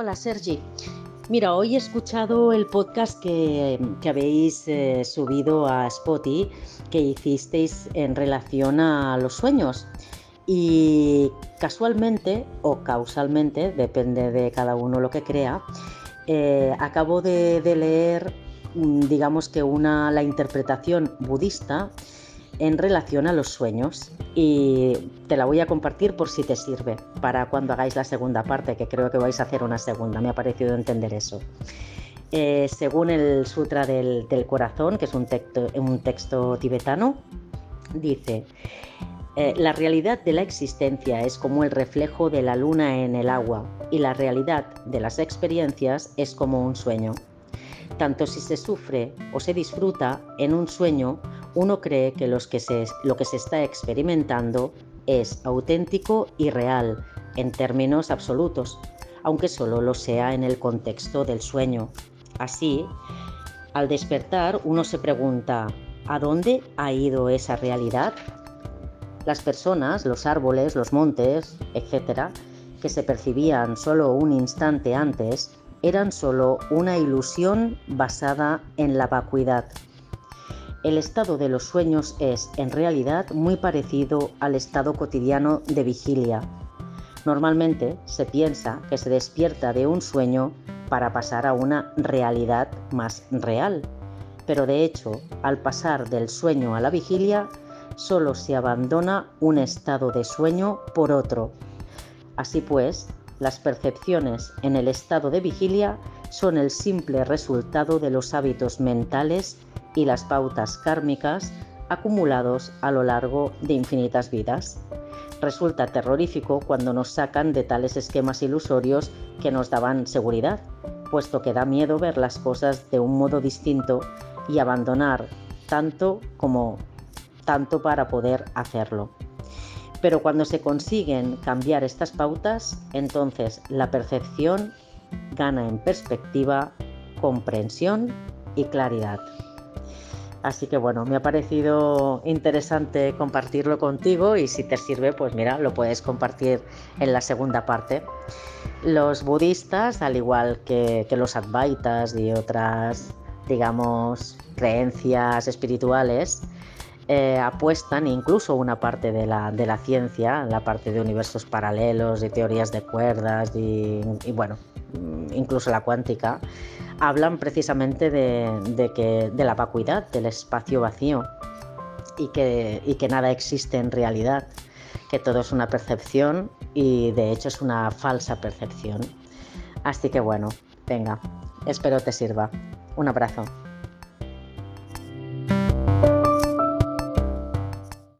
Hola Sergi. Mira, hoy he escuchado el podcast que, habéis eh, subido a Spotify que hicisteis en relación a los sueños. Y casualmente o causalmente, depende de cada uno lo que crea, eh, acabo de, de, leer, mm, digamos que una, la interpretación budista en relación a los sueños y te la voy a compartir por si te sirve para cuando hagáis la segunda parte, que creo que vais a hacer una segunda, me ha parecido entender eso. Eh, según el Sutra del, Corazón, que es un texto, tibetano, dice, eh, la realidad de la existencia es como el reflejo de la luna en el agua y la realidad de las experiencias es como un sueño. Tanto si se sufre o se disfruta en un sueño, uno cree que, lo que se está experimentando es auténtico y real en términos absolutos, aunque solo lo sea en el contexto del sueño. Así, al despertar uno se pregunta, ¿a dónde ha ido esa realidad? Las personas, los árboles, los montes, etc., que se percibían solo un instante antes, eran solo una ilusión basada en la vacuidad. El estado de los sueños es, en realidad, muy parecido al estado cotidiano de vigilia. Normalmente se piensa que se despierta de un sueño para pasar a una realidad más real, pero de hecho, al pasar del sueño a la vigilia, solo se abandona un estado de sueño por otro. Así pues, las percepciones en el estado de vigilia son el simple resultado de los hábitos mentales y las pautas kármicas acumulados a lo largo de infinitas vidas. Resulta terrorífico cuando nos sacan de tales esquemas ilusorios que nos daban seguridad, puesto que da miedo ver las cosas de un modo distinto y abandonar tanto como tanto para poder hacerlo. Pero cuando se consiguen cambiar estas pautas, entonces la percepción gana en perspectiva, comprensión y claridad. Así que bueno, me ha parecido interesante compartirlo contigo y si te sirve, pues mira, lo puedes compartir en la segunda parte. Los budistas, al igual que, los advaitas y otras, digamos, creencias espirituales, eh, apuestan incluso una parte de la, de la, ciencia, la parte de universos paralelos y teorías de cuerdas y, bueno, incluso la cuántica, hablan precisamente de, que, de la vacuidad, del espacio vacío y que, y que nada existe en realidad, que todo es una percepción y de hecho es una falsa percepción. Así que bueno, venga, espero te sirva. Un abrazo.